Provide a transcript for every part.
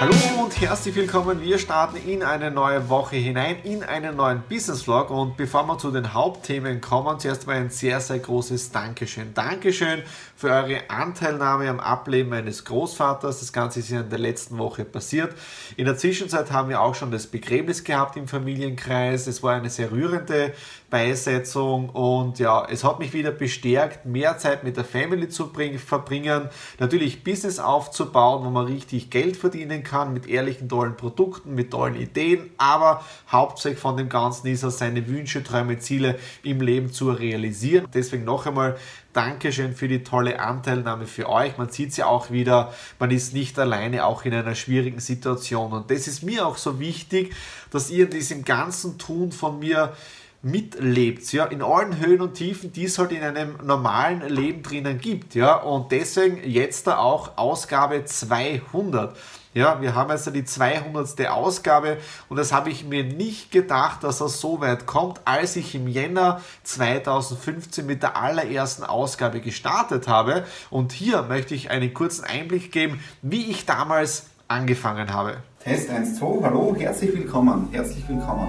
Hallo und herzlich willkommen. Wir starten in eine neue Woche hinein, in einen neuen Business Vlog. Und bevor wir zu den Hauptthemen kommen, zuerst mal ein sehr, sehr großes Dankeschön. Dankeschön für eure Anteilnahme am Ableben meines Großvaters. Das Ganze ist in der letzten Woche passiert. In der Zwischenzeit haben wir auch schon das Begräbnis gehabt im Familienkreis. Es war eine sehr rührende Beisetzung und ja, es hat mich wieder bestärkt, mehr Zeit mit der Family zu verbringen, natürlich Business aufzubauen, wo man richtig Geld verdienen kann mit ehrlichen, tollen Produkten, mit tollen Ideen, aber hauptsächlich von dem Ganzen ist es, seine Wünsche, Träume, Ziele im Leben zu realisieren. Deswegen noch einmal Dankeschön für die tolle Anteilnahme für euch. Man sieht es ja auch wieder, man ist nicht alleine, auch in einer schwierigen Situation. Und das ist mir auch so wichtig, dass ihr in diesem ganzen Tun von mir mitlebt, ja, in allen Höhen und Tiefen, die es halt in einem normalen Leben drinnen gibt, ja, und deswegen jetzt da auch Ausgabe 200. Ja, wir haben also die 200. Ausgabe und das habe ich mir nicht gedacht, dass er so weit kommt, als ich im Jänner 2015 mit der allerersten Ausgabe gestartet habe. Und hier möchte ich einen kurzen Einblick geben, wie ich damals angefangen habe. Test 1, 2, hallo, herzlich willkommen, herzlich willkommen.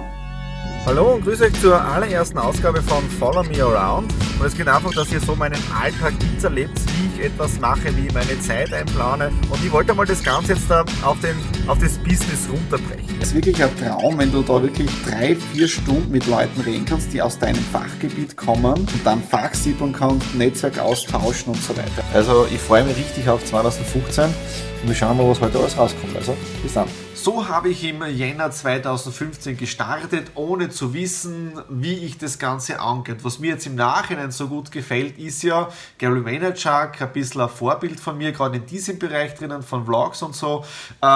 Hallo und grüße euch zur allerersten Ausgabe von Follow Me Around. Und es geht einfach, dass ihr so meinen Alltag miterlebt, wie ich etwas mache, wie ich meine Zeit einplane. Und ich wollte mal das Ganze jetzt da auf, den, auf das Business runterbrechen. Es ist wirklich ein Traum, wenn du da wirklich drei, vier Stunden mit Leuten reden kannst, die aus deinem Fachgebiet kommen und dann Fachsiebeln kannst, Netzwerk austauschen und so weiter. Also ich freue mich richtig auf 2015 und wir schauen mal, was heute alles rauskommt. Also bis dann. So habe ich im Jänner 2015 gestartet, ohne zu wissen, wie ich das Ganze angeht. Was mir jetzt im Nachhinein so gut gefällt, ist ja Gary Vaynerchuk, ein bisschen ein Vorbild von mir, gerade in diesem Bereich drinnen von Vlogs und so, äh,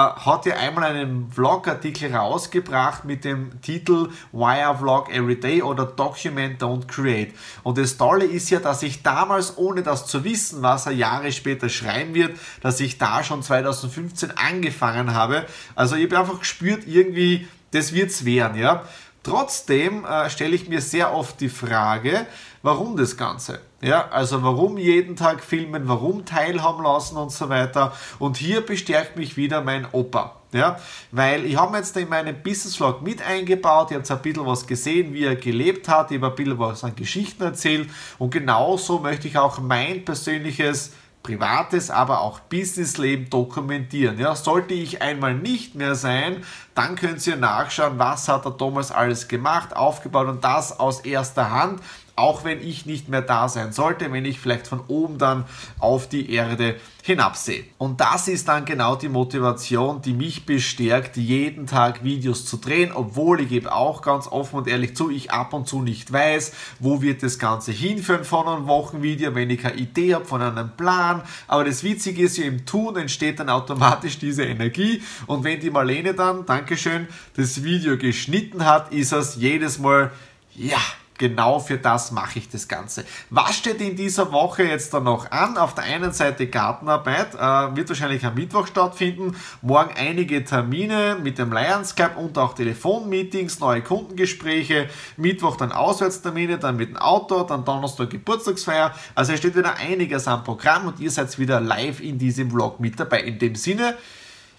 hat ja einmal einen Vlog-Artikel rausgebracht mit dem Titel Why I Vlog Every Day oder Document Don't Create. Und das Tolle ist ja, dass ich damals, ohne das zu wissen, was er Jahre später schreiben wird, dass ich da schon 2015 angefangen habe. Also ich habe einfach gespürt, irgendwie, das wird es werden, ja. Trotzdem äh, stelle ich mir sehr oft die Frage, warum das Ganze? Ja, also warum jeden Tag filmen, warum teilhaben lassen und so weiter. Und hier bestärkt mich wieder mein Opa. Ja, weil ich habe jetzt in meinem Business Vlog mit eingebaut, ihr habt ein bisschen was gesehen, wie er gelebt hat, ich habe ein bisschen was an Geschichten erzählt und genauso möchte ich auch mein persönliches privates, aber auch Businessleben dokumentieren. Ja, sollte ich einmal nicht mehr sein, dann könnt ihr nachschauen, was hat der Thomas alles gemacht, aufgebaut und das aus erster Hand auch wenn ich nicht mehr da sein sollte, wenn ich vielleicht von oben dann auf die Erde hinabsehe. Und das ist dann genau die Motivation, die mich bestärkt, jeden Tag Videos zu drehen, obwohl ich gebe auch ganz offen und ehrlich zu, ich ab und zu nicht weiß, wo wird das Ganze hinführen von einem Wochenvideo, wenn ich keine Idee habe von einem Plan. Aber das Witzige ist im Tun entsteht dann automatisch diese Energie und wenn die Marlene dann, Dankeschön, das Video geschnitten hat, ist es jedes Mal, ja, genau für das mache ich das Ganze. Was steht in dieser Woche jetzt dann noch an? Auf der einen Seite Gartenarbeit, äh, wird wahrscheinlich am Mittwoch stattfinden. Morgen einige Termine mit dem Lions Club und auch Telefonmeetings, neue Kundengespräche. Mittwoch dann Auswärtstermine, dann mit dem Auto, dann Donnerstag Geburtstagsfeier. Also es steht wieder einiges am Programm und ihr seid wieder live in diesem Vlog mit dabei. In dem Sinne,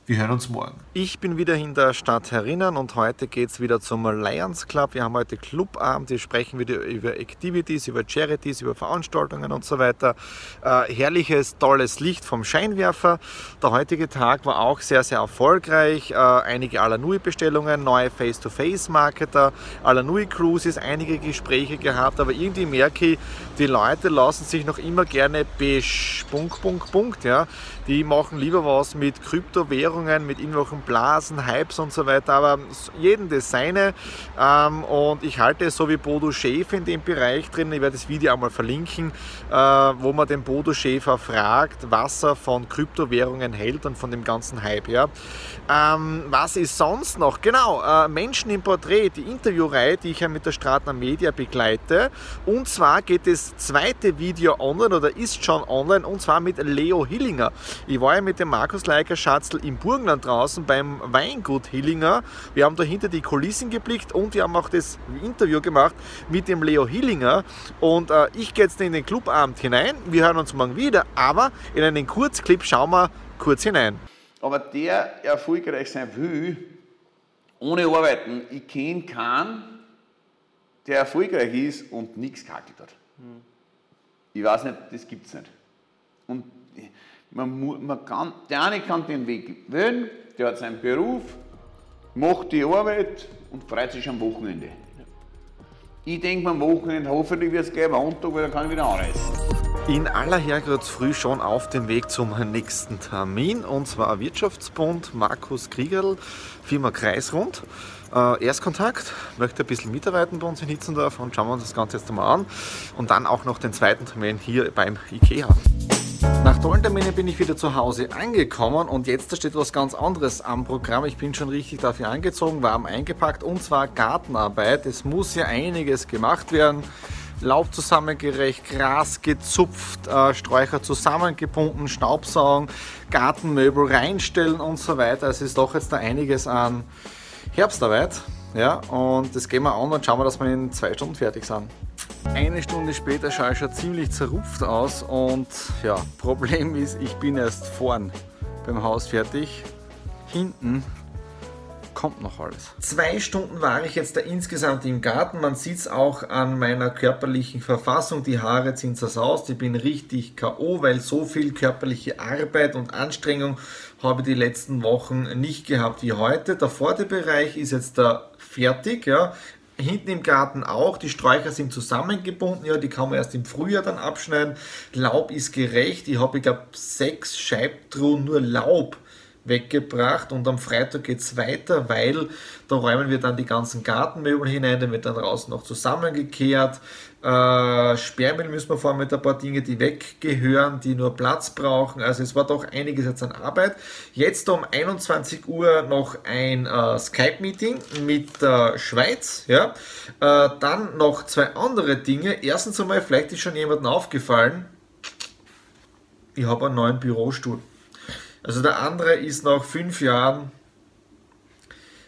Wir hören uns morgen. Ich bin wieder in der Stadt Herinnen und heute geht es wieder zum Lions Club. Wir haben heute Clubabend, wir sprechen wieder über Activities, über Charities, über Veranstaltungen und so weiter. Äh, herrliches, tolles Licht vom Scheinwerfer. Der heutige Tag war auch sehr, sehr erfolgreich. Äh, einige Alanui-Bestellungen, neue Face-to-Face-Marketer, Alanui-Cruises, einige Gespräche gehabt, aber irgendwie merke ich, die Leute lassen sich noch immer gerne besch... Punkt, Punkt, Punkt, ja. Die machen lieber was mit Kryptowährungen, mit irgendwelchen Blasen, Hypes und so weiter, aber jeden das seine. Ähm, und ich halte es so wie Bodo Schäfer in dem Bereich drin. Ich werde das Video einmal verlinken, äh, wo man den Bodo Schäfer fragt, was er von Kryptowährungen hält und von dem ganzen Hype. Ja. Ähm, was ist sonst noch? Genau, äh, Menschen im Porträt, die Interviewreihe, die ich ja mit der Stratner Media begleite. Und zwar geht das zweite Video online oder ist schon online und zwar mit Leo Hillinger. Ich war ja mit dem Markus Leiker Schatzl im Burgenland draußen beim Weingut Hillinger. Wir haben da hinter die Kulissen geblickt und wir haben auch das Interview gemacht mit dem Leo Hillinger. Und äh, ich gehe jetzt in den Clubabend hinein. Wir hören uns morgen wieder, aber in einen Kurzclip schauen wir kurz hinein. Aber der erfolgreich sein will, ohne Arbeiten, ich kenne keinen, der erfolgreich ist und nichts gehackelt hat. Hm. Ich weiß nicht, das gibt es nicht. Und man, man kann, der eine kann den Weg wählen, der hat seinen Beruf, macht die Arbeit und freut sich am Wochenende. Ich denke am Wochenende, hoffentlich wird es gleich Montag, weil dann kann ich wieder anreisen. In aller Herrgottsfrüh schon auf dem Weg zum nächsten Termin und zwar Wirtschaftsbund Markus Kriegerl, Firma Kreisrund. Äh, Erstkontakt, möchte ein bisschen mitarbeiten bei uns in Hitzendorf und schauen wir uns das Ganze jetzt einmal an. Und dann auch noch den zweiten Termin hier beim IKEA. Nach tollen Terminen bin ich wieder zu Hause angekommen und jetzt steht was ganz anderes am Programm. Ich bin schon richtig dafür angezogen, warm eingepackt und zwar Gartenarbeit. Es muss ja einiges gemacht werden. Laub zusammengerecht, Gras gezupft, äh, Sträucher zusammengebunden, Staubsaugen, Gartenmöbel reinstellen und so weiter. Es ist doch jetzt da einiges an Herbstarbeit. Ja, und das gehen wir an und schauen wir, dass wir in zwei Stunden fertig sind. Eine Stunde später schaue ich schon ziemlich zerrupft aus und ja, Problem ist, ich bin erst vorn beim Haus fertig. Hinten kommt noch alles. Zwei Stunden war ich jetzt da insgesamt im Garten. Man sieht es auch an meiner körperlichen Verfassung. Die Haare ziehen zersaust. Ich bin richtig K.O., weil so viel körperliche Arbeit und Anstrengung habe ich die letzten Wochen nicht gehabt wie heute. Der Vorderbereich ist jetzt da fertig. Ja hinten im Garten auch. Die Sträucher sind zusammengebunden, ja, die kann man erst im Frühjahr dann abschneiden. Laub ist gerecht. Ich habe, ich glaube, sechs Scheibtruhen nur Laub weggebracht und am Freitag geht es weiter, weil da räumen wir dann die ganzen Gartenmöbel hinein, dann wird dann draußen noch zusammengekehrt. Äh, Sperrmüll müssen wir fahren mit ein paar Dinge, die weggehören, die nur Platz brauchen. Also es war doch einiges jetzt an Arbeit. Jetzt um 21 Uhr noch ein äh, Skype-Meeting mit der Schweiz. Ja? Äh, dann noch zwei andere Dinge. Erstens einmal, vielleicht ist schon jemandem aufgefallen, ich habe einen neuen Bürostuhl. Also der andere ist nach fünf Jahren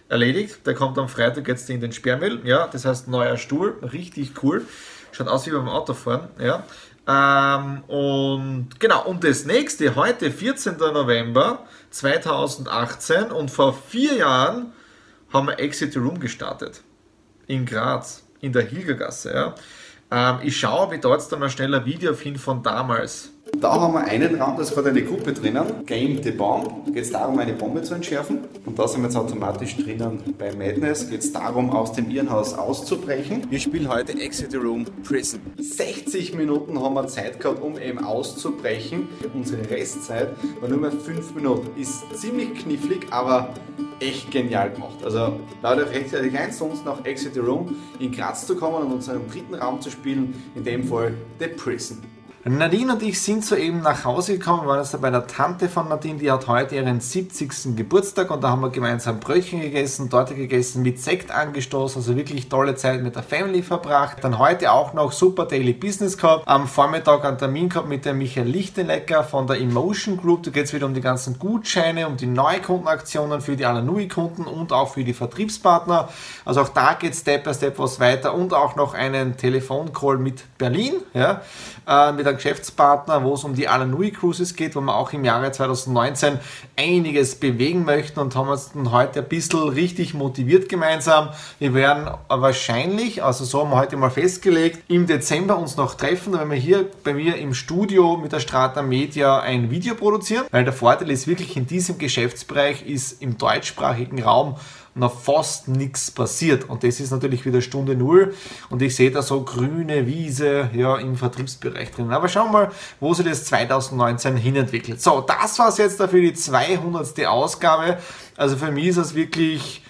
erledigt. Der kommt am Freitag jetzt in den Sperrmüll. Ja, das heißt neuer Stuhl, richtig cool. Schaut aus wie beim Autofahren. Ja. Ähm, und genau, und das nächste, heute, 14. November 2018 und vor vier Jahren haben wir Exit Room gestartet. In Graz, in der Hilgergasse. Ja. Ähm, ich schaue, wie dort dann mal schnell ein Video hin von damals. Da haben wir einen Raum, da ist gerade eine Gruppe drinnen. Game the Bomb. Da geht es darum, eine Bombe zu entschärfen. Und da sind wir jetzt automatisch drinnen bei Madness. Geht es darum, aus dem Irrenhaus auszubrechen. Wir spielen heute Exit the Room Prison. 60 Minuten haben wir Zeit gehabt, um eben auszubrechen. Unsere Restzeit war nur mehr 5 Minuten. Ist ziemlich knifflig, aber echt genial gemacht. Also Leute, rechtzeitig ein, sonst nach Exit the Room in Graz zu kommen und unseren dritten Raum zu spielen, in dem Fall The Prison. Nadine und ich sind soeben nach Hause gekommen, waren jetzt bei der Tante von Nadine, die hat heute ihren 70. Geburtstag und da haben wir gemeinsam Brötchen gegessen, Torte gegessen, mit Sekt angestoßen, also wirklich tolle Zeit mit der Family verbracht. Dann heute auch noch super Daily Business gehabt, am Vormittag einen Termin gehabt mit dem Michael Lichtelecker von der Emotion Group, da geht es wieder um die ganzen Gutscheine, um die Neukundenaktionen für die Alanui-Kunden und auch für die Vertriebspartner. Also auch da geht Step by Step was weiter und auch noch einen Telefoncall mit Berlin, ja, äh, mit der Geschäftspartner, wo es um die Alanui Cruises geht, wo wir auch im Jahre 2019 einiges bewegen möchten und haben uns dann heute ein bisschen richtig motiviert gemeinsam. Wir werden wahrscheinlich, also so haben wir heute mal festgelegt, im Dezember uns noch treffen, wenn wir hier bei mir im Studio mit der Strata Media ein Video produzieren, weil der Vorteil ist wirklich in diesem Geschäftsbereich ist im deutschsprachigen Raum noch fast nichts passiert. Und das ist natürlich wieder Stunde Null. Und ich sehe da so grüne Wiese ja, im Vertriebsbereich drin. Aber schauen wir mal, wo sich das 2019 hinentwickelt. So, das war es jetzt dafür die 200. Ausgabe. Also für mich ist das wirklich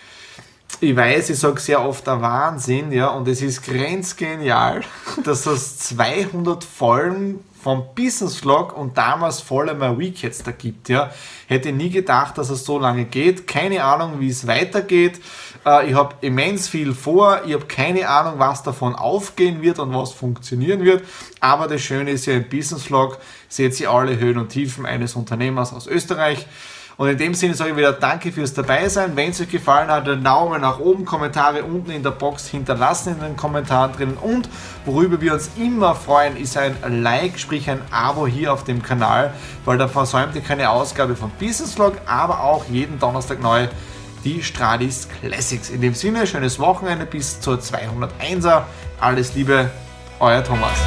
ich weiß, ich sage sehr oft der Wahnsinn, ja, und es ist grenzgenial, dass es 200 Folgen vom Business Vlog und damals voll einmal Week jetzt da gibt. Ja. Hätte nie gedacht, dass es so lange geht. Keine Ahnung, wie es weitergeht. Äh, ich habe immens viel vor. Ich habe keine Ahnung, was davon aufgehen wird und was funktionieren wird. Aber das Schöne ist ja im Business Vlog seht ihr alle Höhen und Tiefen eines Unternehmers aus Österreich. Und in dem Sinne sage ich wieder Danke fürs Dabeisein. Wenn es euch gefallen hat, dann Daumen nach oben, Kommentare unten in der Box hinterlassen in den Kommentaren drin. Und worüber wir uns immer freuen, ist ein Like, sprich ein Abo hier auf dem Kanal, weil da versäumt ihr keine Ausgabe von Business Vlog, aber auch jeden Donnerstag neu die Stradis Classics. In dem Sinne, schönes Wochenende bis zur 201er. Alles Liebe, euer Thomas.